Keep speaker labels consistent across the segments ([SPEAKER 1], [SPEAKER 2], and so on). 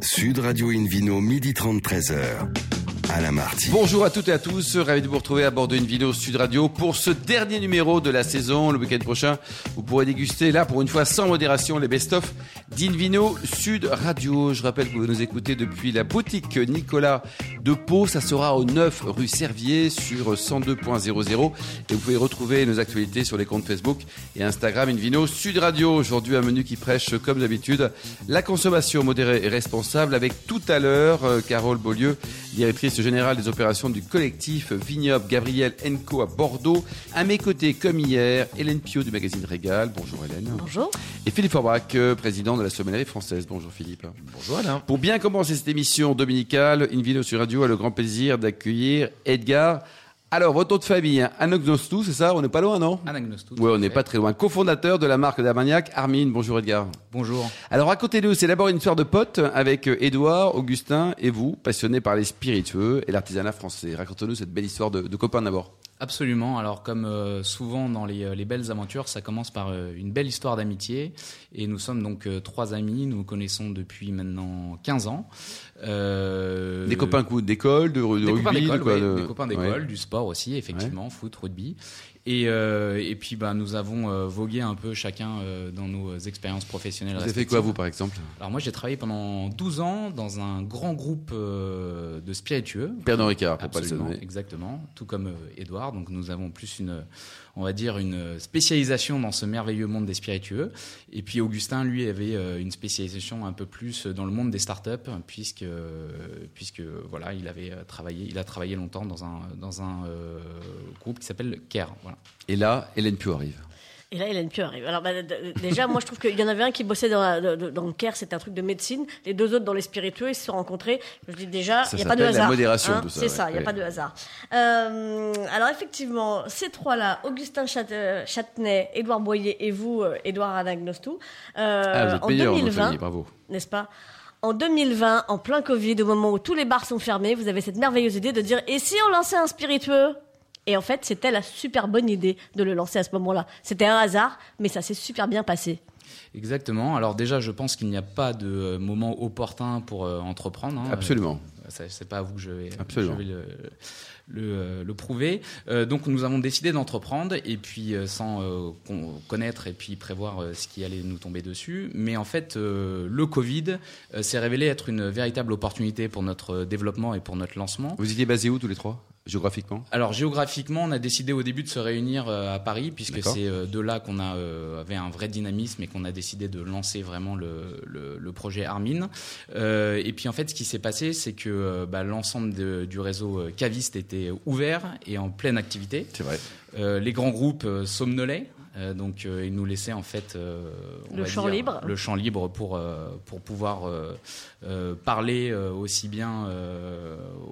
[SPEAKER 1] Sud Radio Invino, midi 30, 13h. Alain Marty.
[SPEAKER 2] Bonjour à toutes et à tous, ravi de vous retrouver à bord de Invino Sud Radio pour ce dernier numéro de la saison. Le week-end prochain, vous pourrez déguster là pour une fois sans modération les best-of d'Invino Sud Radio. Je rappelle que vous nous écoutez depuis la boutique Nicolas de Pau. Ça sera au 9 rue Servier sur 102.00 et vous pouvez retrouver nos actualités sur les comptes Facebook et Instagram Invino Sud Radio. Aujourd'hui, un menu qui prêche comme d'habitude la consommation modérée et responsable avec tout à l'heure euh, Carole Beaulieu, directrice général des opérations du collectif Vignoble Gabriel Enco à Bordeaux. À mes côtés, comme hier, Hélène Pio du magazine Régal. Bonjour Hélène.
[SPEAKER 3] Bonjour.
[SPEAKER 2] Et Philippe Forbach, euh, président de la sommellerie française. Bonjour Philippe.
[SPEAKER 4] Bonjour Alain.
[SPEAKER 2] Pour bien commencer cette émission dominicale, Invino sur Radio a le grand plaisir d'accueillir Edgar alors, votre nom de famille, hein, Anagnostou, c'est ça? On n'est pas loin, non?
[SPEAKER 4] Anagnostou.
[SPEAKER 2] Oui, on n'est pas très loin. Co-fondateur de la marque d'Armagnac, Armin. Bonjour Edgar.
[SPEAKER 4] Bonjour.
[SPEAKER 2] Alors, racontez-nous, c'est d'abord une histoire de potes avec Edouard, Augustin et vous, passionnés par les spiritueux et l'artisanat français. Racontez-nous cette belle histoire de, de copains d'abord.
[SPEAKER 4] Absolument. Alors, comme euh, souvent dans les, euh, les, belles aventures, ça commence par euh, une belle histoire d'amitié. Et nous sommes donc euh, trois amis. Nous nous connaissons depuis maintenant 15 ans.
[SPEAKER 2] Euh, des copains d'école, de, de,
[SPEAKER 4] des
[SPEAKER 2] rugby,
[SPEAKER 4] copains
[SPEAKER 2] de quoi,
[SPEAKER 4] ouais,
[SPEAKER 2] de...
[SPEAKER 4] Des copains d'école,
[SPEAKER 2] ouais.
[SPEAKER 4] du sport aussi, effectivement, ouais. foot, rugby. Et, euh, et puis bah, nous avons euh, vogué un peu chacun euh, dans nos expériences professionnelles.
[SPEAKER 2] Vous avez fait quoi vous par exemple?
[SPEAKER 4] Alors moi j'ai travaillé pendant 12 ans dans un grand groupe de spiritueux.
[SPEAKER 2] Pernod Ricard, pour pas le nommer.
[SPEAKER 4] Exactement, tout comme Edouard. Donc nous avons plus une, on va dire une spécialisation dans ce merveilleux monde des spiritueux. Et puis Augustin lui avait une spécialisation un peu plus dans le monde des startups puisque puisque voilà il avait travaillé, il a travaillé longtemps dans un dans un groupe qui s'appelle Care. Voilà.
[SPEAKER 2] Et là, Hélène Pio arrive.
[SPEAKER 3] Et là, Hélène Pio arrive. Alors, bah, déjà, moi, je trouve qu'il y en avait un qui bossait dans, la, dans le CARE, c'était un truc de médecine. Les deux autres dans les spiritueux, ils se sont rencontrés. Je dis déjà, il n'y a pas de hasard.
[SPEAKER 2] la modération,
[SPEAKER 3] hein,
[SPEAKER 2] tout ça.
[SPEAKER 3] C'est ouais, ça, il n'y a ouais. pas de hasard. Euh, alors, effectivement, ces trois-là, Augustin Châtenay, Édouard Boyer et vous, Édouard Anagnostou,
[SPEAKER 2] euh, ah,
[SPEAKER 3] en
[SPEAKER 2] meilleur,
[SPEAKER 3] 2020,
[SPEAKER 2] famille, bravo.
[SPEAKER 3] n'est-ce pas? En 2020, en plein Covid, au moment où tous les bars sont fermés, vous avez cette merveilleuse idée de dire et si on lançait un spiritueux? Et en fait, c'était la super bonne idée de le lancer à ce moment-là. C'était un hasard, mais ça s'est super bien passé.
[SPEAKER 4] Exactement. Alors déjà, je pense qu'il n'y a pas de moment opportun pour euh, entreprendre. Hein.
[SPEAKER 2] Absolument.
[SPEAKER 4] Euh, c'est pas à vous que je vais,
[SPEAKER 2] Absolument.
[SPEAKER 4] je vais le, le, le, prouver. Euh, donc nous avons décidé d'entreprendre et puis euh, sans euh, connaître et puis prévoir euh, ce qui allait nous tomber dessus. Mais en fait, euh, le Covid s'est révélé être une véritable opportunité pour notre développement et pour notre lancement.
[SPEAKER 2] Vous étiez basés où tous les trois? Géographiquement
[SPEAKER 4] Alors géographiquement, on a décidé au début de se réunir euh, à Paris puisque c'est euh, de là qu'on a euh, avait un vrai dynamisme et qu'on a décidé de lancer vraiment le, le, le projet Armin. Euh, et puis en fait, ce qui s'est passé, c'est que bah, l'ensemble du réseau caviste était ouvert et en pleine activité.
[SPEAKER 2] C'est vrai.
[SPEAKER 4] Euh, les grands groupes somnolaient. Euh, donc euh, ils nous laissaient en fait euh,
[SPEAKER 3] le champ
[SPEAKER 4] dire,
[SPEAKER 3] libre.
[SPEAKER 4] le champ libre pour pour pouvoir parler aussi bien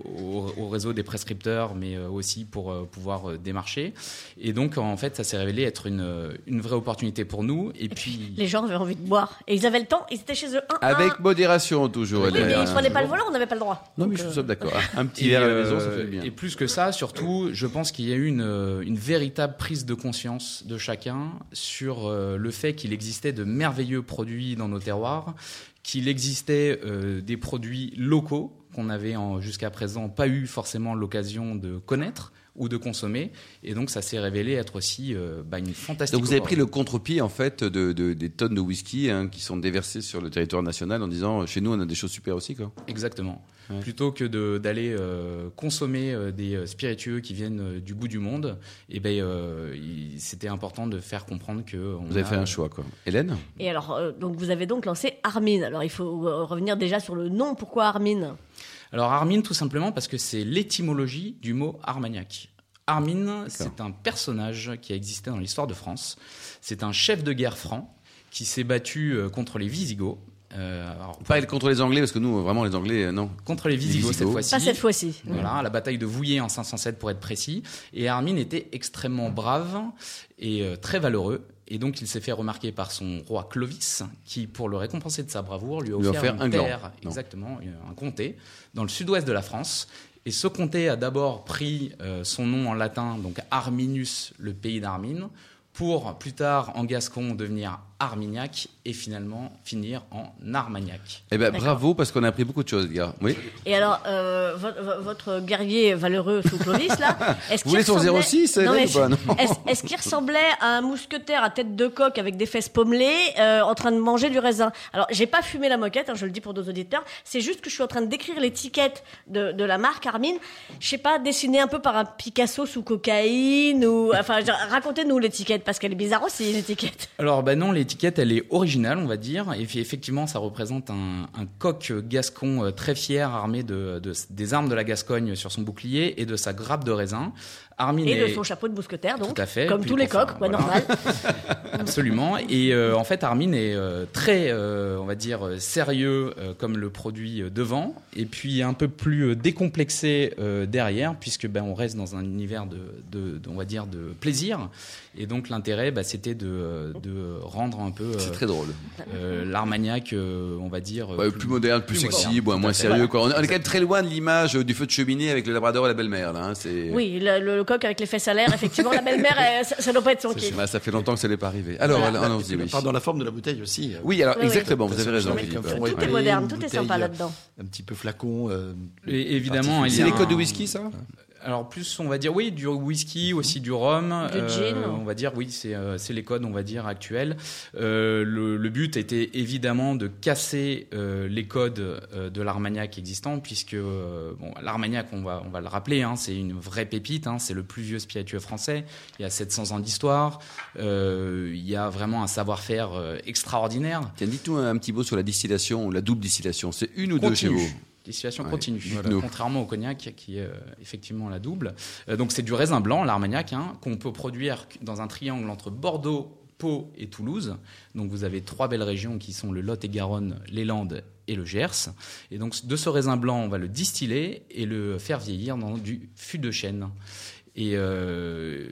[SPEAKER 4] au, au, réseau des prescripteurs mais aussi pour pouvoir démarcher. Et donc en fait ça s'est révélé être une une vraie opportunité pour nous. Et,
[SPEAKER 3] et
[SPEAKER 4] puis
[SPEAKER 3] les gens avaient envie de boire. Et ils avaient le temps. Ils étaient chez eux un,
[SPEAKER 2] avec
[SPEAKER 3] un.
[SPEAKER 2] modération toujours
[SPEAKER 3] oui, mais ils prenaient pas le volant on n'avait pas le droit.
[SPEAKER 2] Non mais je suis d'accord. Un petit verre à la maison ça fait bien.
[SPEAKER 4] et plus que ça surtout je pense qu'il y a eu une une véritable prise de conscience de chacun sur euh, le fait qu'il existait de merveilleux produits dans nos terroirs, qu'il existait euh, des produits locaux qu'on n'avait jusqu'à présent pas eu forcément l'occasion de connaître ou de consommer. Et donc, ça s'est révélé être aussi euh, bah, une fantastique.
[SPEAKER 2] Donc, vous avez pris le contre-pied, en fait, de, de, des tonnes de whisky hein, qui sont déversées sur le territoire national en disant chez nous, on a des choses super aussi. Quoi.
[SPEAKER 4] Exactement. Ouais. Plutôt que d'aller euh, consommer euh, des spiritueux qui viennent euh, du bout du monde, et ben, c'était important de faire comprendre que.
[SPEAKER 2] vous avez
[SPEAKER 4] a,
[SPEAKER 2] fait un choix, quoi. Hélène?
[SPEAKER 3] Et alors, euh, donc, vous avez donc lancé Armin. Alors, il faut euh, revenir déjà sur le nom. Pourquoi Armin
[SPEAKER 4] alors Armin, tout simplement parce que c'est l'étymologie du mot Armagnac. Armin, c'est un personnage qui a existé dans l'histoire de France. C'est un chef de guerre franc qui s'est battu euh, contre les Visigoths.
[SPEAKER 2] Euh, alors, pas contre les Anglais, parce que nous, vraiment, les Anglais, euh, non.
[SPEAKER 4] Contre les Visigoths, cette fois-ci.
[SPEAKER 3] Pas cette fois-ci.
[SPEAKER 4] Voilà, la bataille de Vouillé en 507 pour être précis. Et Armin était extrêmement brave et euh, très valeureux. Et donc, il s'est fait remarquer par son roi Clovis, qui, pour le récompenser de sa bravoure, lui a offert,
[SPEAKER 2] lui a offert un
[SPEAKER 4] terre,
[SPEAKER 2] gland.
[SPEAKER 4] exactement, un comté, dans le sud-ouest de la France. Et ce comté a d'abord pris euh, son nom en latin, donc Arminus, le pays d'Armin, pour plus tard en gascon devenir Armignac et finalement finir en Armagnac.
[SPEAKER 2] Eh ben, bravo, parce qu'on a appris beaucoup de choses, les gars. Oui.
[SPEAKER 3] Et alors, euh, votre, votre guerrier valeureux sous Clovis, là, est-ce
[SPEAKER 2] Vous
[SPEAKER 3] qu'il
[SPEAKER 2] voulez son
[SPEAKER 3] ressemblait-
[SPEAKER 2] 06,
[SPEAKER 3] Non,
[SPEAKER 2] Hélène,
[SPEAKER 3] mais
[SPEAKER 2] ou pas, non
[SPEAKER 3] Est-ce est-ce qu'il ressemblait à un mousquetaire à tête de coq avec des fesses pommelées euh, en train de manger du raisin? Alors, j'ai pas fumé la moquette, hein, je le dis pour nos auditeurs. C'est juste que je suis en train de décrire l'étiquette de, de la marque Armin. Je sais pas, dessinée un peu par un Picasso sous cocaïne ou... Enfin, racontez-nous l'étiquette, parce qu'elle est bizarre aussi, l'étiquette.
[SPEAKER 4] Alors ben non, l'étiquette elle est originale, on va dire, et effectivement ça représente un, coq gascon euh, très fier armé de- des armes de la Gascogne sur son bouclier et de sa grappe de raisin. Armin
[SPEAKER 3] Et
[SPEAKER 4] est-
[SPEAKER 3] de son chapeau de mousquetaire, donc.
[SPEAKER 4] Tout à fait.
[SPEAKER 3] Comme tous les
[SPEAKER 4] enfin,
[SPEAKER 3] coqs, quoi,
[SPEAKER 4] voilà.
[SPEAKER 3] normal.
[SPEAKER 4] Absolument. Et euh, en fait, Armin est euh, très, euh, on va dire, sérieux euh, comme le produit euh, devant, et puis un peu plus euh, décomplexé euh, derrière, puisque ben on reste dans un univers de, de, de- on va dire, de plaisir. Et donc l'intérêt, bah, c'était de, de rendre un peu euh,
[SPEAKER 2] C'est très drôle.
[SPEAKER 4] euh, l'Armagnac, euh, on va dire,
[SPEAKER 2] Ouais, plus, moderne, plus,
[SPEAKER 4] plus
[SPEAKER 2] sexy,
[SPEAKER 4] moderne,
[SPEAKER 2] moins sérieux. Quoi. On, est, on est quand même très loin de l'image du feu de cheminée avec le labrador et la belle-mère. Là, hein. c'est...
[SPEAKER 3] Oui, le coq avec les fesses à l'air, effectivement, la belle-mère, elle, ça, ça doit pas être son kiff.
[SPEAKER 2] Bah, ça fait longtemps que ça n'est pas arrivé. Alors,
[SPEAKER 3] Voilà.
[SPEAKER 2] allons- allons-y, oui.
[SPEAKER 5] Pardon, la forme de la bouteille aussi. euh,
[SPEAKER 2] Oui, alors
[SPEAKER 3] Oui, oui.
[SPEAKER 2] exactement, vous avez raison.
[SPEAKER 3] Tout est moderne, tout est sympa là-dedans.
[SPEAKER 5] Un petit peu flacon. euh,
[SPEAKER 4] Et évidemment, il y
[SPEAKER 2] C'est
[SPEAKER 4] a
[SPEAKER 2] les codes de whisky, ça?
[SPEAKER 4] Alors plus, on va dire oui, du whisky, aussi du rhum.
[SPEAKER 3] Du
[SPEAKER 4] euh,
[SPEAKER 3] gin.
[SPEAKER 4] On va dire oui, c'est euh, c'est les codes, on va dire actuels. Euh, le, le but était évidemment de casser euh, les codes euh, de l'Armagnac existant, puisque euh, bon, l'Armagnac, on va on va le rappeler, hein, c'est une vraie pépite. hein, c'est le plus vieux spiritueux français. Il y a 700 ans d'histoire. Euh, il y a vraiment un savoir-faire extraordinaire.
[SPEAKER 2] Tiens, dites-nous un petit mot sur la distillation ou la double distillation. C'est une ou deux chez
[SPEAKER 4] Continue.
[SPEAKER 2] Vous
[SPEAKER 4] Distillation
[SPEAKER 2] Ouais,
[SPEAKER 4] contrairement au cognac qui est euh, effectivement la double. Euh, donc c'est du raisin blanc, l'Armagnac, hein, qu'on peut produire dans un triangle entre Bordeaux, Pau et Toulouse. Donc vous avez trois belles régions qui sont le Lot-et-Garonne, les Landes et le Gers. Et donc de ce raisin blanc, on va le distiller et le faire vieillir dans du fût de chêne. Et, euh,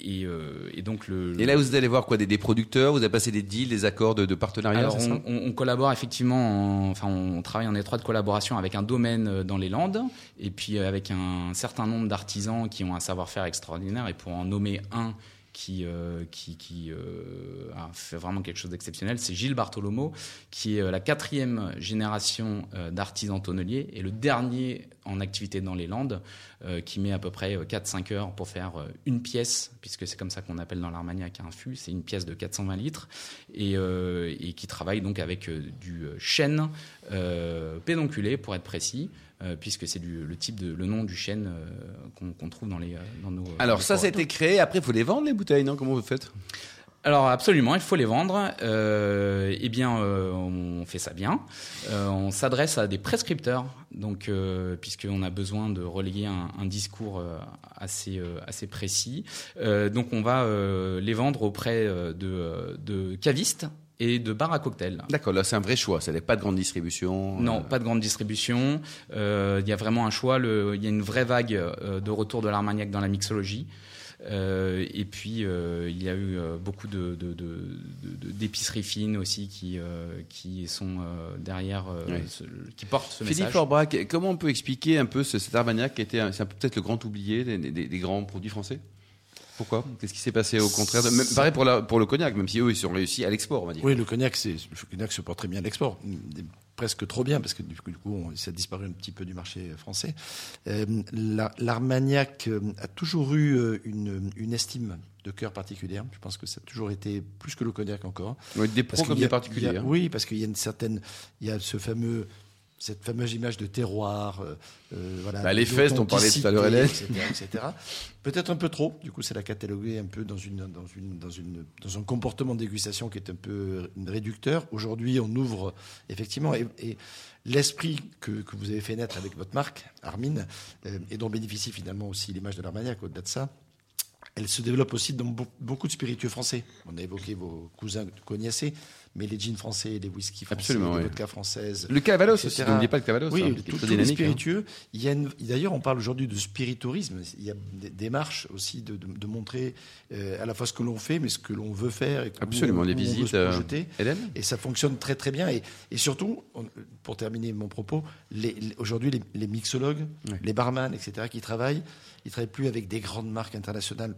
[SPEAKER 4] et, euh, et donc le,
[SPEAKER 2] Et là, vous allez voir quoi des, des producteurs, vous avez passé des deals, des accords de, de partenariat,
[SPEAKER 4] alors,
[SPEAKER 2] c'est ça
[SPEAKER 4] on, collabore effectivement, en- enfin, on travaille en étroite collaboration avec un domaine euh, dans les Landes, et puis avec un certain nombre d'artisans qui ont un savoir-faire extraordinaire, et pour en nommer un qui, euh, qui, qui euh, a fait vraiment quelque chose d'exceptionnel, c'est Gilles Bartholomew, qui est la quatrième génération d'artisans tonneliers, et le dernier en activité dans les Landes, euh, qui met à peu près euh, 4-5 heures pour faire euh, une pièce, puisque c'est comme ça qu'on appelle dans l'Armagnac un fût, c'est une pièce de 420 litres, et, euh, et qui travaille donc avec euh, du euh, chêne euh, pédonculé, pour être précis, euh, puisque c'est le type de le nom du chêne euh, qu'on trouve dans les euh, dans nos
[SPEAKER 2] Alors,
[SPEAKER 4] les
[SPEAKER 2] ça,
[SPEAKER 4] forêts.
[SPEAKER 2] c'était créé. Après, il faut les vendre, les bouteilles, non? Comment vous faites?
[SPEAKER 4] Alors absolument, il faut les vendre. Euh, eh bien, euh, on fait ça bien. Euh, on s'adresse à des prescripteurs, donc euh, puisqu'on a besoin de relayer un, un discours euh, assez euh, assez précis. Euh, donc on va euh, les vendre auprès de, de cavistes et de bars à cocktails.
[SPEAKER 2] D'accord, là, c'est un vrai choix. Ça n'est pas de grande distribution.
[SPEAKER 4] Non,
[SPEAKER 2] euh,
[SPEAKER 4] pas de grande distribution. Euh, Il y a vraiment un choix. Il y a une vraie vague euh, de retour de l'Armagnac dans la mixologie. Euh, et puis euh, il y a eu euh, beaucoup de, de- de- d'épiceries fines aussi qui qui sont derrière,
[SPEAKER 2] Oui.
[SPEAKER 4] ce- qui portent ce
[SPEAKER 2] Philippe
[SPEAKER 4] message.
[SPEAKER 2] Forbrac, comment on peut expliquer un peu ce, cet Armagnac qui était peut-être le grand oublié des, des- des grands produits français? Pourquoi? Qu'est-ce qui s'est passé au contraire? De- même- Pareil pour, la- pour le cognac, même si eux, ils ont réussi à l'export, on va dire.
[SPEAKER 5] Oui, le cognac, le cognac se porte très bien à l'export. Presque trop bien, parce que du coup, du coup, on- ça a disparu un petit peu du marché français. Euh, la- L'Armagnac euh, a toujours eu euh, une, une estime de cœur particulière. Je pense que ça a toujours été plus que le cognac encore.
[SPEAKER 2] Ouais, des pros comme
[SPEAKER 5] a-
[SPEAKER 2] des particuliers.
[SPEAKER 5] a-
[SPEAKER 2] hein.
[SPEAKER 5] Oui, parce qu'il y a une certaine, il y a ce fameux, cette fameuse image de terroir, euh, euh, voilà,
[SPEAKER 2] Bah, les fesses dont parlait tout à l'heure Hélène.
[SPEAKER 5] etc., etc. Peut-être un peu trop. Du coup, c'est la cataloguer un peu dans une, dans une, dans une, dans un comportement de dégustation qui est un peu réducteur. Aujourd'hui, on ouvre effectivement et, et l'esprit que, que vous avez fait naître avec votre marque, Armin, euh, et dont bénéficie finalement aussi l'image de l'Armagnac au-delà de ça. Elle se développe aussi dans beau- beaucoup de spiritueux français. On a évoqué vos cousins cognacés, mais les gins français, les whisky français,
[SPEAKER 2] Absolument,
[SPEAKER 5] les vodkas françaises.
[SPEAKER 2] Le Cavalos
[SPEAKER 5] etc.
[SPEAKER 2] aussi, n'oubliez pas le Cavalos.
[SPEAKER 5] Oui,
[SPEAKER 2] hein,
[SPEAKER 5] tout- tous les
[SPEAKER 2] dynamique, hein.
[SPEAKER 5] spiritueux. Il y a une- D'ailleurs, on parle aujourd'hui de spiritourisme. Il y a des démarches aussi de, de- de montrer euh, à la fois ce que l'on fait, mais ce que l'on veut faire. Et
[SPEAKER 2] Absolument,
[SPEAKER 5] on-
[SPEAKER 2] les visites.
[SPEAKER 5] se
[SPEAKER 2] euh. Hélène
[SPEAKER 5] Et ça fonctionne très très bien. Et, et surtout, on- pour terminer mon propos, aujourd'hui, les, les mixologues,
[SPEAKER 2] Ouais.
[SPEAKER 5] les barman, etc., qui travaillent, ils travaillent plus avec des grandes marques internationales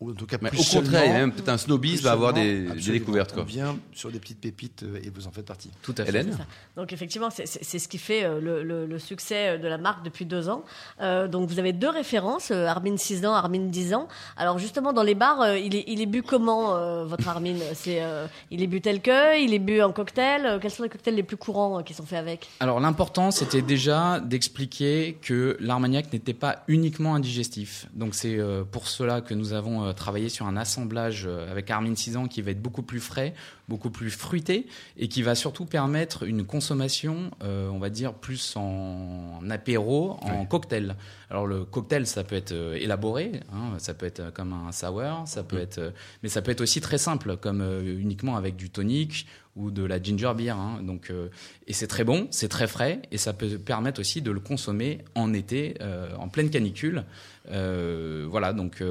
[SPEAKER 5] ou en tout cas
[SPEAKER 2] Mais
[SPEAKER 5] plus
[SPEAKER 2] au contraire, même peut-être un snobisme à avoir des, découvertes. Quoi.
[SPEAKER 5] On vient sur des petites pépites euh, et vous en faites partie.
[SPEAKER 4] Tout à fait.
[SPEAKER 2] Hélène
[SPEAKER 3] C'est ça. Donc effectivement, c'est- ce qui fait euh, le, le- le succès euh, de la marque depuis deux ans. Euh, donc vous avez deux références, Armin 6 ans, Armin 10 ans. Alors justement, dans les bars, il, est, il est bu comment, euh, votre Armin? C'est euh, Il est bu tel que Il est bu en cocktail Quels sont les cocktails les plus courants euh, qui sont faits avec?
[SPEAKER 4] Alors l'important, c'était déjà d'expliquer que l'Armagnac n'était pas uniquement un digestif. Donc c'est euh, pour cela que nous avons euh, travaillé sur un assemblage euh, avec Armin 6 ans qui va être beaucoup plus frais, beaucoup plus fruité et qui va surtout permettre une consommation, euh, on va dire, plus en apéro, en cocktail. Alors le cocktail, ça peut être élaboré, hein, ça peut être comme un sour, ça peut être, euh, mais ça peut être aussi très simple, comme uniquement avec du tonic ou de la ginger beer. hein. Donc, euh, et c'est très bon, c'est très frais, et ça peut permettre aussi de le consommer en été, euh, en pleine canicule. Euh, voilà, donc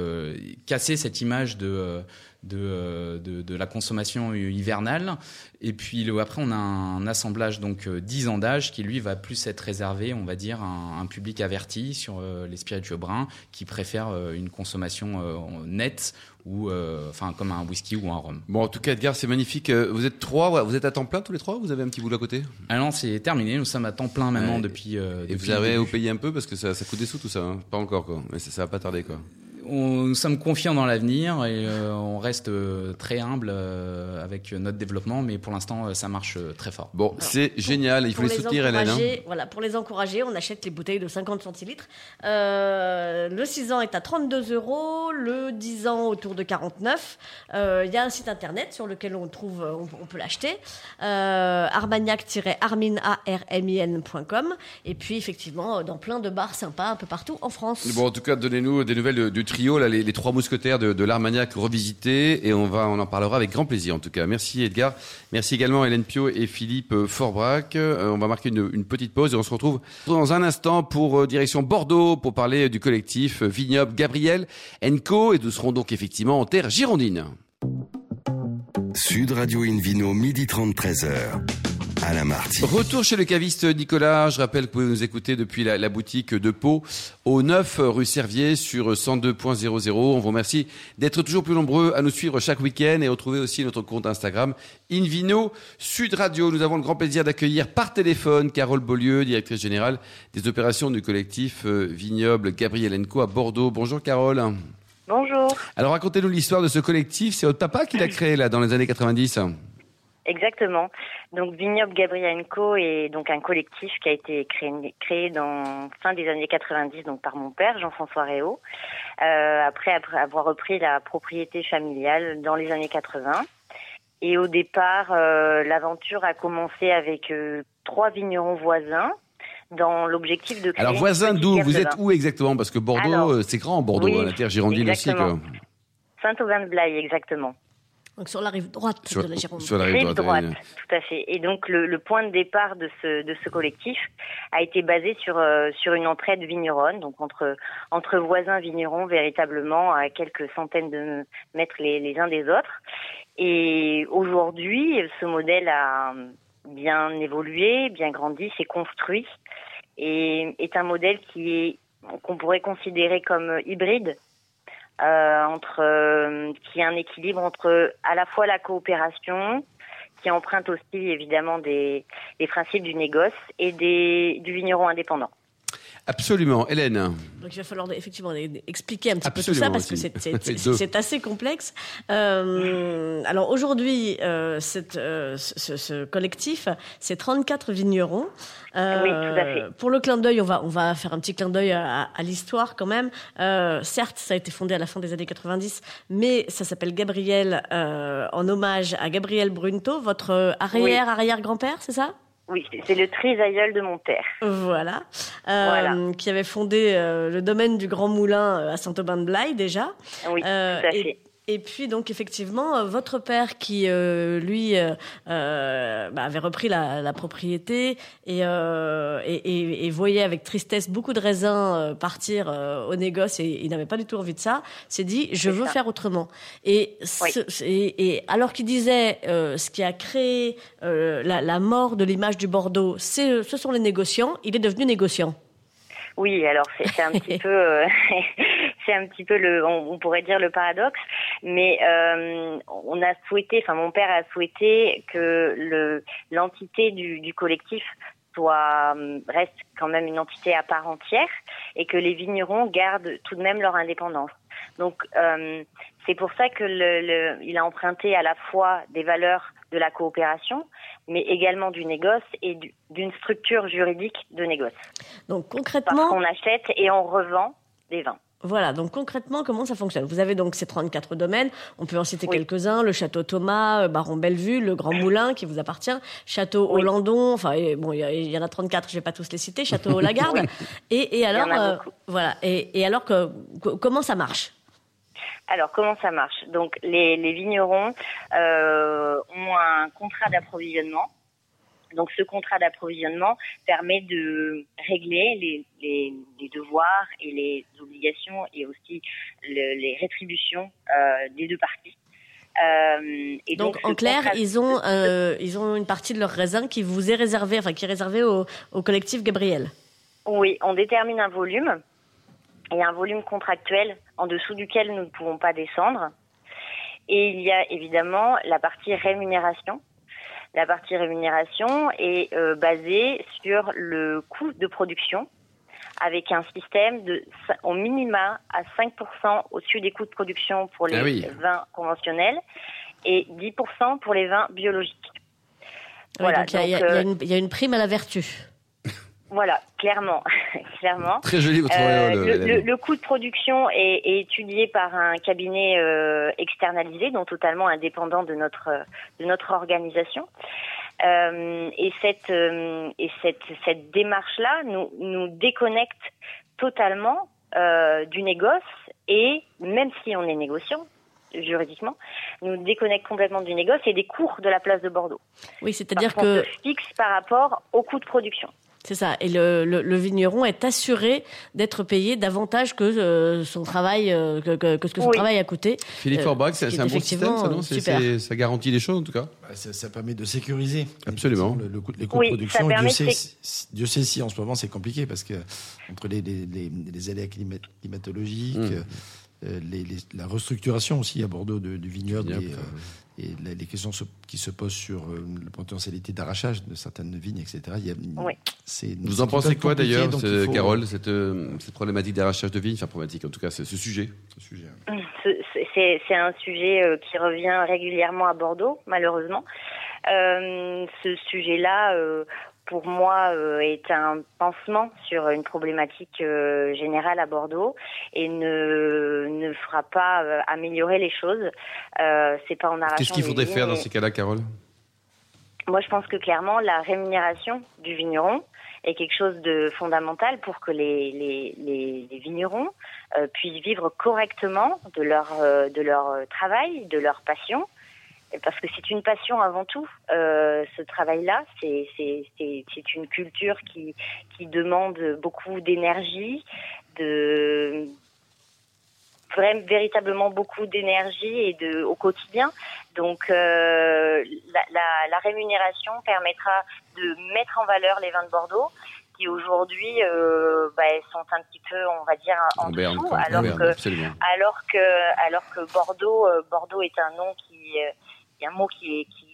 [SPEAKER 4] casser cette image de, de, de, la consommation hivernale. Et puis après, on a un assemblage donc euh, 10 ans d'âge qui lui va plus être réservé, on va dire, à un, un public averti sur les spiritueux bruns qui préfèrent une consommation nette ou euh, enfin comme un whisky ou un rhum.
[SPEAKER 2] Bon, en tout cas, Edgar, c'est magnifique. Euh, Vous êtes trois, vous êtes à temps plein tous les trois ou Vous avez un petit boulot à côté?
[SPEAKER 4] Ah non, c'est terminé. Nous sommes à temps plein maintenant
[SPEAKER 2] Ouais.
[SPEAKER 4] depuis. euh,
[SPEAKER 2] Et vous avez
[SPEAKER 4] le
[SPEAKER 2] au payer un peu parce que ça, ça coûte des sous tout ça. hein. Pas encore, quoi. Mais ça, ça va pas tarder, quoi.
[SPEAKER 4] On- nous sommes confiants dans l'avenir et euh, on reste euh, très humble euh, avec notre développement, mais pour l'instant, ça marche euh, très fort.
[SPEAKER 2] Bon, c'est génial. Il faut les soutenir, Hélène. hein.
[SPEAKER 3] encourager, Voilà, pour les encourager, on achète les bouteilles de 50 centilitres. Euh, le 6 ans est à 32 euros, le 10 ans autour de 49. Euh, Il y a un site internet sur lequel on trouve, on, on peut l'acheter, euh, armagnac-armin.com. Et puis effectivement, dans plein de bars sympas un peu partout en France.
[SPEAKER 2] Bon, en tout cas, donnez-nous des nouvelles du les, trois mousquetaires de, l'Armagnac revisités, et on va, on en parlera avec grand plaisir, en tout cas. Merci, Edgar. Merci également, Hélène Pio et Philippe euh, Forbrac. Euh, on va marquer une, petite pause et on se retrouve dans un instant pour euh, direction Bordeaux pour parler du collectif Vignoble Gabriel Co. Et nous serons donc effectivement en terre girondine.
[SPEAKER 1] Sud Radio Invino, midi 30, 13h. Alain Marty.
[SPEAKER 2] Retour chez le caviste Nicolas. Je rappelle que vous pouvez nous écouter depuis la, la boutique de Pau au 9 rue Servier sur 102.00. On vous remercie d'être toujours plus nombreux à nous suivre chaque week-end et retrouver aussi notre compte Instagram Invino Sud Radio. Nous avons le grand plaisir d'accueillir par téléphone Carole Beaulieu, directrice générale des opérations du collectif euh, Vignoble Gabriel Co à Bordeaux. Bonjour Carole.
[SPEAKER 6] Bonjour.
[SPEAKER 2] Alors racontez-nous l'histoire de ce collectif. C'est votre papa qui l'a créé là dans les années 90.
[SPEAKER 6] Exactement. Donc Vignoble Gabriel Co est donc un collectif qui a été créé, créé dans fin des années 90 donc par mon père Jean-François Réau. Euh, après, après avoir repris la propriété familiale dans les années 80. Et au départ, euh, l'aventure a commencé avec euh, trois vignerons voisins dans l'objectif de créer.
[SPEAKER 2] Alors
[SPEAKER 6] une
[SPEAKER 2] voisin
[SPEAKER 6] petite
[SPEAKER 2] d'où Vous êtes où exactement? Parce que Bordeaux, c'est grand Bordeaux,
[SPEAKER 6] oui,
[SPEAKER 2] hein, la terre girondine aussi.
[SPEAKER 6] Saint-Aubin-de-Blaye, exactement.
[SPEAKER 3] Donc sur la rive droite
[SPEAKER 2] Sur,
[SPEAKER 3] de la Gironde.
[SPEAKER 2] sur la rive
[SPEAKER 6] Rive
[SPEAKER 2] droite.
[SPEAKER 6] tout à fait. Et donc le, le point de départ de ce de ce collectif a été basé sur euh, sur une entraide vigneronne, donc entre entre voisins vignerons véritablement à quelques centaines de mètres les, les uns des autres. Et aujourd'hui, ce modèle a bien évolué, bien grandi, s'est construit et est un modèle qui est qu'on pourrait considérer comme hybride euh, entre euh, qui a un équilibre entre à la fois la coopération qui emprunte aussi évidemment des, des principes du négoce et des, du vigneron indépendant.
[SPEAKER 2] Absolument. Hélène.
[SPEAKER 3] Donc il va falloir exeffectivement expliquer un petit
[SPEAKER 2] Absolument
[SPEAKER 3] peu tout ça parce que c'est- assez complexe. Euh, alors aujourd'hui, euh, cette, euh, ce, ce collectif, c'est 34 vignerons. Euh,
[SPEAKER 6] Oui, tout à fait.
[SPEAKER 3] Pour le clin d'œil, on va, on va faire un petit clin d'œil à, à l'histoire quand même. Euh, certes, ça a été fondé à la fin des années 90, mais ça s'appelle Gabriel euh, en hommage à Gabriel Brunto, votre arrière-arrière-grand-père, c'est ça?
[SPEAKER 6] Oui, c'est- le trisaïeul de mon père.
[SPEAKER 3] voilà, Euh,
[SPEAKER 6] Voilà.
[SPEAKER 3] qui avait fondé euh, le domaine du Grand Moulin euh, à Saint-Aubin-de-Blaye déjà.
[SPEAKER 6] Oui,
[SPEAKER 3] Euh,
[SPEAKER 6] tout à
[SPEAKER 3] et,
[SPEAKER 6] fait.
[SPEAKER 3] Et puis donc effectivement, euh, votre père qui euh, lui euh, euh, bah, avait repris la, la propriété et, euh, et, et- et voyait avec tristesse beaucoup de raisins euh, partir au négoce et il n'avait pas du tout envie de ça, s'est dit je veux
[SPEAKER 6] ça.
[SPEAKER 3] faire autrement. Et,
[SPEAKER 6] Oui.
[SPEAKER 3] ce- et, et alors qu'il disait euh, ce qui a créé euh, la, la mort de l'image du Bordeaux, c'est ce sont les négociants, il est devenu négociant.
[SPEAKER 6] Oui, alors c'est c'est un petit peu, euh, c'est un petit peu le, on, pourrait dire le paradoxe, mais euh, on a souhaité, enfin mon père a souhaité que le l'entité du, du collectif soit reste quand même une entité à part entière et que les vignerons gardent tout de même leur indépendance. Donc euh, c'est pour ça que le, le, il a emprunté à la fois des valeurs de la coopération, mais également du négoce et d'une structure juridique de négoce.
[SPEAKER 3] Donc concrètement,
[SPEAKER 6] parce qu'on achète et on revend des vins.
[SPEAKER 3] Voilà, donc concrètement, comment ça fonctionne? Vous avez donc ces 34 domaines, on peut en citer quelques-uns, le château Thomas, euh, Baron Bellevue, le Grand Moulin qui vous appartient, château Hollandon, enfin bon, il y, en a 34, je vais pas tous les citer, château Lagarde. et, et, alors, euh, voilà, et, et alors que, comment ça marche?
[SPEAKER 6] Alors, comment ça marche? Donc, les, les vignerons euh, ont un contrat d'approvisionnement. Donc, ce contrat d'approvisionnement permet de régler les, les, les, devoirs et les obligations et aussi le, les rétributions euh, des deux parties.
[SPEAKER 3] Euh, et donc, donc en clair, ils ont euh, ils ont une partie de leur raisin qui vous est réservée, enfin qui est réservée au, au collectif Gabriel.
[SPEAKER 6] Oui, on détermine un volume et un volume contractuel en dessous duquel nous ne pouvons pas descendre. Et il y a évidemment la partie rémunération. La partie rémunération est euh, basée sur le coût de production avec un système de au minima à 5% au-dessus des coûts de production pour les ah vins conventionnels et 10% pour les vins biologiques.
[SPEAKER 3] voilà, donc il y, y, y, a une prime à la vertu.
[SPEAKER 6] Voilà, clairement, clairement.
[SPEAKER 2] Très joli votre
[SPEAKER 6] euh, le, le, coût de production est, est, étudié par un cabinet euh, externalisé, donc totalement indépendant de notre de notre organisation. Euh, et cette euh, et cette cette démarche là nous nous déconnecte totalement euh, du négoce et même si on est négociant juridiquement, nous déconnecte complètement du négoce et des cours de la place de Bordeaux.
[SPEAKER 3] Oui, c'est-à-dire que
[SPEAKER 6] fixe par rapport au coût de production.
[SPEAKER 3] C'est ça. Et le, le, le, vigneron est assuré d'être payé davantage que euh, son travail, euh, que, que, que, ce que son travail a coûté.
[SPEAKER 2] Philippe Forbach, c'est un bon système, ça, non? Ça garantit les choses, en tout cas?
[SPEAKER 5] Bah, ça, ça, permet de sécuriser.
[SPEAKER 2] Absolument.
[SPEAKER 5] Le, le, les coûts de production. Dieu sait, Dieu sait, si en ce moment c'est compliqué parce que entre les, les, les, les aléas climatologiques, mmh. euh, les, la restructuration aussi à Bordeaux de, du vignoble et les questions qui se posent sur euh, la potentialité d'arrachage de certaines vignes, etc. Il y a,
[SPEAKER 6] oui.
[SPEAKER 2] Vous en pensez quoi d'ailleurs, Carole, cette, euh, cette problématique d'arrachage de vignes, enfin problématique en tout cas, c'est ce sujet.
[SPEAKER 6] C'est un sujet euh, qui revient régulièrement à Bordeaux, malheureusement. Euh, ce sujet-là, euh, pour moi, euh, est un pansement sur une problématique euh, générale à Bordeaux et ne, ne fera pas euh, améliorer les choses. c'est pas en arrachant.
[SPEAKER 2] Qu'est-ce qu'il faudrait faire dans ces cas-là, Carole?
[SPEAKER 6] Moi, je pense que clairement, la rémunération du vigneron est quelque chose de fondamental pour que les, les, les, les vignerons puissent vivre correctement de leur, de leur travail, de leur passion parce que c'est une passion avant tout. Euh, ce travail-là, c'est c'est une culture qui qui demande beaucoup d'énergie, de vraiment véritablement beaucoup d'énergie et de au quotidien. Donc euh, la, la, la, rémunération permettra de mettre en valeur les vins de Bordeaux qui aujourd'hui euh, bah, sont un petit peu, on va dire, en, dessous, alors, que, alors que alors que Bordeaux euh, Bordeaux est un nom qui euh, y a un mot qui est, qui,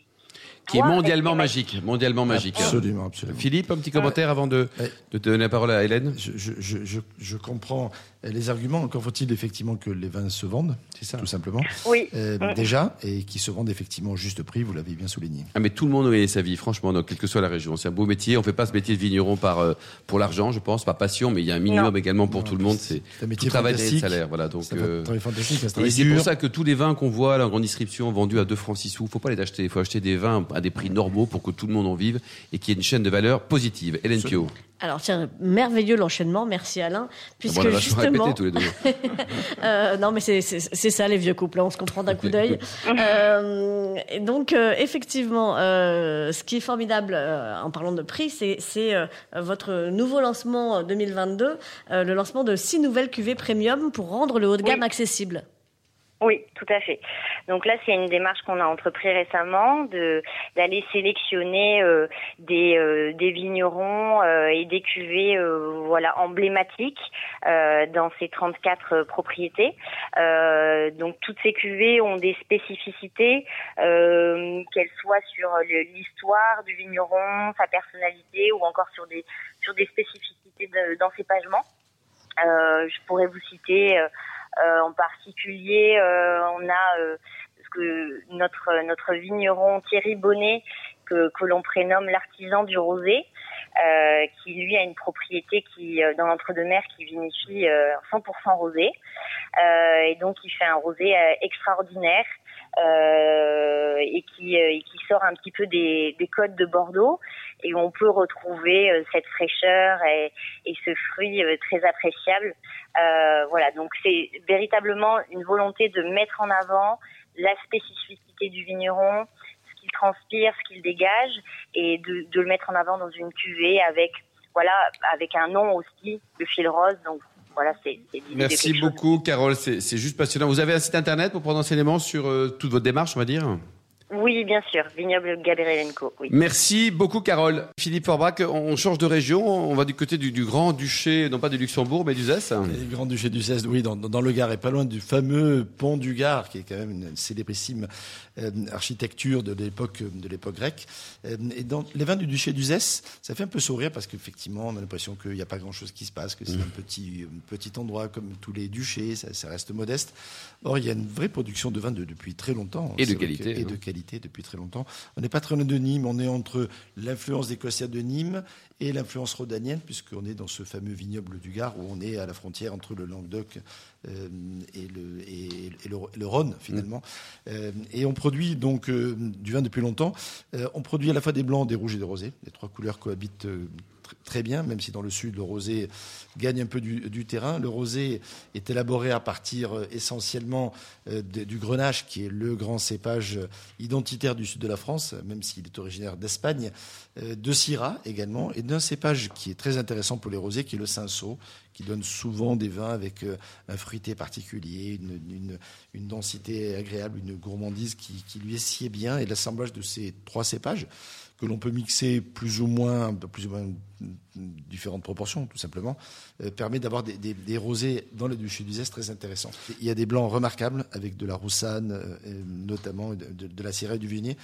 [SPEAKER 2] qui est mondialement magique, mondialement magique.
[SPEAKER 5] Absolument, absolument.
[SPEAKER 2] Philippe, un petit commentaire avant de, de te donner la parole à Hélène?
[SPEAKER 5] Je, je, je, je comprends les arguments. Encore faut-il effectivement que les vins se vendent, c'est ça, tout simplement.
[SPEAKER 6] Oui.
[SPEAKER 5] Euh. Déjà, et qui se vendent effectivement au juste prix. Vous l'avez bien souligné.
[SPEAKER 2] Ah, mais tout le monde a sa vie, franchement, donc, quelle que soit la région. C'est un beau métier. On fait pas ce métier de vigneron par euh, pour l'argent, je pense, pas passion, mais il y a un minimum également pour tout le monde. C'est
[SPEAKER 5] un métier
[SPEAKER 2] travail
[SPEAKER 5] fantastique.
[SPEAKER 2] salaire, voilà. Donc,
[SPEAKER 5] euh, fantastique.
[SPEAKER 2] Et c'est pour ça que tous les vins qu'on voit là en grande distribution vendus à 2 francs 6 sous, faut pas les acheter. Il faut acheter des vins à des prix normaux pour que tout le monde en vive et qu'il y ait une chaîne de valeur positive. Hélène Pio.
[SPEAKER 3] Alors tiens, merveilleux l'enchaînement, merci Alain, puisque bon, justement.
[SPEAKER 2] tous les deux.
[SPEAKER 3] euh, non mais c'est ça les vieux couples, on se comprend d'un coup d'œil. euh, donc euh, effectivement, euh, ce qui est formidable euh, en parlant de prix, c'est euh, votre nouveau lancement 2022, le lancement de six nouvelles cuvées premium pour rendre le haut de gamme
[SPEAKER 6] oui.
[SPEAKER 3] accessible.
[SPEAKER 6] Oui, tout à fait. Donc là, c'est une démarche qu'on a entrepris récemment de d'aller sélectionner euh, des euh, des vignerons euh, et des cuvées voilà emblématiques dans ces 34 propriétés. donc toutes ces cuvées ont des spécificités, qu'elles soient sur l'histoire du vigneron, sa personnalité ou encore sur des sur des spécificités d'encépagement. je pourrais vous citer euh, en particulier, euh, on a euh, que notre notre vigneron Thierry Bonnet que, que l'on prénomme l'artisan du rosé, euh, qui lui a une propriété qui dans l'entre-deux-mer qui vinifie 100% rosé, euh, et donc il fait un rosé extraordinaire euh, et qui et qui sort un petit peu des, des codes de Bordeaux. Et on peut retrouver cette fraîcheur et, et ce fruit très appréciable. Euh, voilà, donc c'est véritablement une volonté de mettre en avant la spécificité du vigneron, ce qu'il transpire, ce qu'il dégage, et de, de, le mettre en avant dans une cuvée avec, voilà, avec un nom aussi, le fil rose. Voilà, c'est.
[SPEAKER 2] Merci beaucoup, Carole. C'est juste passionnant. Vous avez un site internet pour prendre enseignement sur euh, toute votre démarche, on va dire?
[SPEAKER 6] Oui, bien sûr, vignoble Gabrielenko. Oui.
[SPEAKER 2] Merci beaucoup, Carole. Philippe Forbach, on change de région, on va du côté du, Grand-Duché, non pas du Luxembourg, mais du Zès.
[SPEAKER 5] Le Grand-Duché du Zès, oui, dans, dans, le Gard, et pas loin du fameux pont du Gard, qui est quand même une célébrissime euh, architecture de l'époque de l'époque grecque. Euh, et dans les vins du Duché du Zès, ça fait un peu sourire parce qu'effectivement, on a l'impression qu'il n'y a pas grand-chose qui se passe, que c'est mmh. un petit, petit endroit comme tous les duchés, ça, ça, reste modeste. Or, il y a une vraie production de vins depuis très longtemps.
[SPEAKER 2] Et de qualité.
[SPEAKER 5] et de qualité depuis très longtemps. On n'est pas très loin de Nîmes, on est entre l'influence Cossières de Nîmes et l'influence rhodanienne, puisqu'on est dans ce fameux vignoble du Gard, où on est à la frontière entre le Languedoc euh, et, le, et, le, Rhône, finalement. Euh, et on produit donc euh, du vin depuis longtemps. on produit à la fois des blancs, des rouges et des rosés. Les trois couleurs cohabitent très bien, même si dans le sud, le rosé gagne un peu du, terrain. Le rosé est élaboré à partir euh, essentiellement euh, du grenache, qui est le grand cépage identitaire du sud de la France, même s'il est originaire d'Espagne, euh, de Syrah également, et d'un cépage qui est très intéressant pour les rosés, qui est le cinsault, qui donne souvent des vins avec un fruité particulier, une, densité agréable, une gourmandise qui, qui lui sied bien, et l'assemblage de ces trois cépages que l'on peut mixer plus ou moins, plus ou moins différentes proportions, tout simplement, euh, permet d'avoir des, rosés dans le duché d'Uzès très intéressants. Il y a des blancs remarquables avec de la roussane, euh, notamment de, la syrah et du viognier,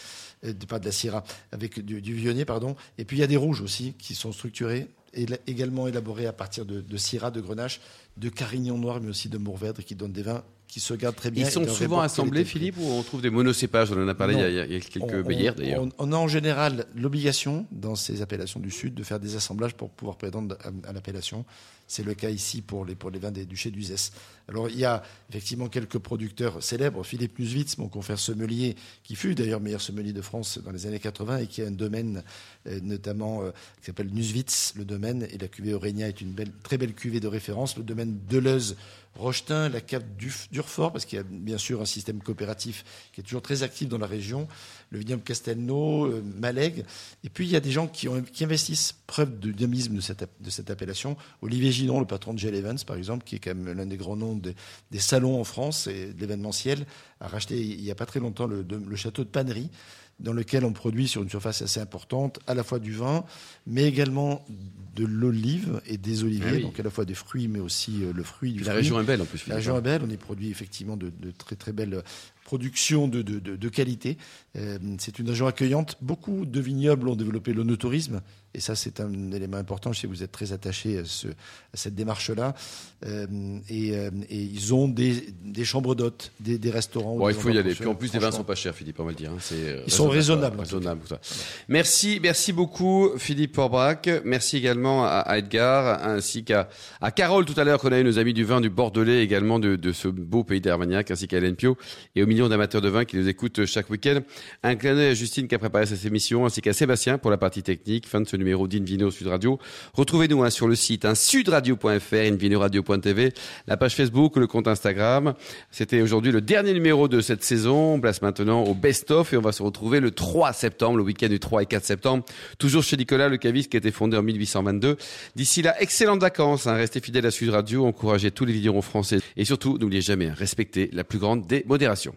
[SPEAKER 5] euh, pas de la syrah, avec du, du pardon. Et puis il y a des rouges aussi qui sont structurés également élaborés à partir de, de Syrah, de Grenache, de Carignan noir, mais aussi de Mourvèdre, qui donnent des vins qui se gardent très bien.
[SPEAKER 2] Ils sont souvent assemblés, Philippe, ou on trouve des monocépages? On en a parlé il, y a, quelques bélières, d'ailleurs.
[SPEAKER 5] On, a en général l'obligation, dans ces appellations du Sud, de faire des assemblages pour pouvoir prétendre à, l'appellation. C'est le cas ici pour les, vins des duchés d'Uzès. Alors, il y a effectivement quelques producteurs célèbres. Philippe Nuswitz, mon confrère sommelier, qui fut d'ailleurs meilleur sommelier de France dans les années 80 et qui a un domaine, euh, notamment, euh, qui s'appelle Nuswitz, le domaine. Et la cuvée Aurenia est une très belle cuvée de référence. Le domaine Deleuze Rochetin, la cave d'Urfort, parce qu'il y a bien sûr un système coopératif qui est toujours très actif dans la région, le vignoble Castelnau, euh, Malègue. Et puis il y a des gens qui, investissent, preuve de dynamisme de cette, appellation. Olivier Ginon, le patron de Gel Evans, par exemple, qui est quand même l'un des grands noms des, salons en France et de l'événementiel, a racheté il n'y a pas très longtemps le, le château de Pannery dans lequel on produit sur une surface assez importante à la fois du vin, mais également de l'olive et des oliviers, ah donc à la fois des fruits, mais aussi euh, le fruit du
[SPEAKER 2] La région est belle en plus.
[SPEAKER 5] La région est belle, on y produit effectivement de, de très très belles productions de, de, de qualité. Euh, c'est une région accueillante. Beaucoup de vignobles ont développé l'onotourisme, et ça c'est un élément important. Je sais que vous êtes très attaché à, ce, à cette démarche-là. Euh, et, et, ils ont des, des chambres d'hôtes, des, des, restaurants.
[SPEAKER 2] Bon, il faut y aller. Puis en plus, les vins sont pas chers, Philippe, on va le dire. Hein.
[SPEAKER 5] Ils sont raisonnables.
[SPEAKER 2] raisonnables Merci, merci beaucoup, Philippe Porbrac. Merci également à, Edgar, ainsi qu'à à Carole tout à l'heure, qu'on a eu nos amis du vin du Bordelais, également de, de ce beau pays d'Armagnac, ainsi qu'à Hélène Pio. Et au milieu d'amateurs de vin qui nous écoutent chaque week-end. Un clin d'œil à Justine qui a préparé cette émission, ainsi qu'à Sébastien pour la partie technique. Fin de ce numéro d'Invino Sud Radio. Retrouvez-nous hein, sur le site hein, sudradio.fr, invinoradio.tv, la page Facebook, le compte Instagram. C'était aujourd'hui le dernier numéro de cette saison. On place maintenant au best-of et on va se retrouver le 3 septembre, le week-end du 3 et 4 septembre. Toujours chez Nicolas Le Caviste qui a été fondé en 1822. D'ici là, excellentes vacances. Hein. Restez fidèles à Sud Radio. Encouragez tous les vignerons français. Et surtout, n'oubliez jamais, respectez la plus grande des modérations.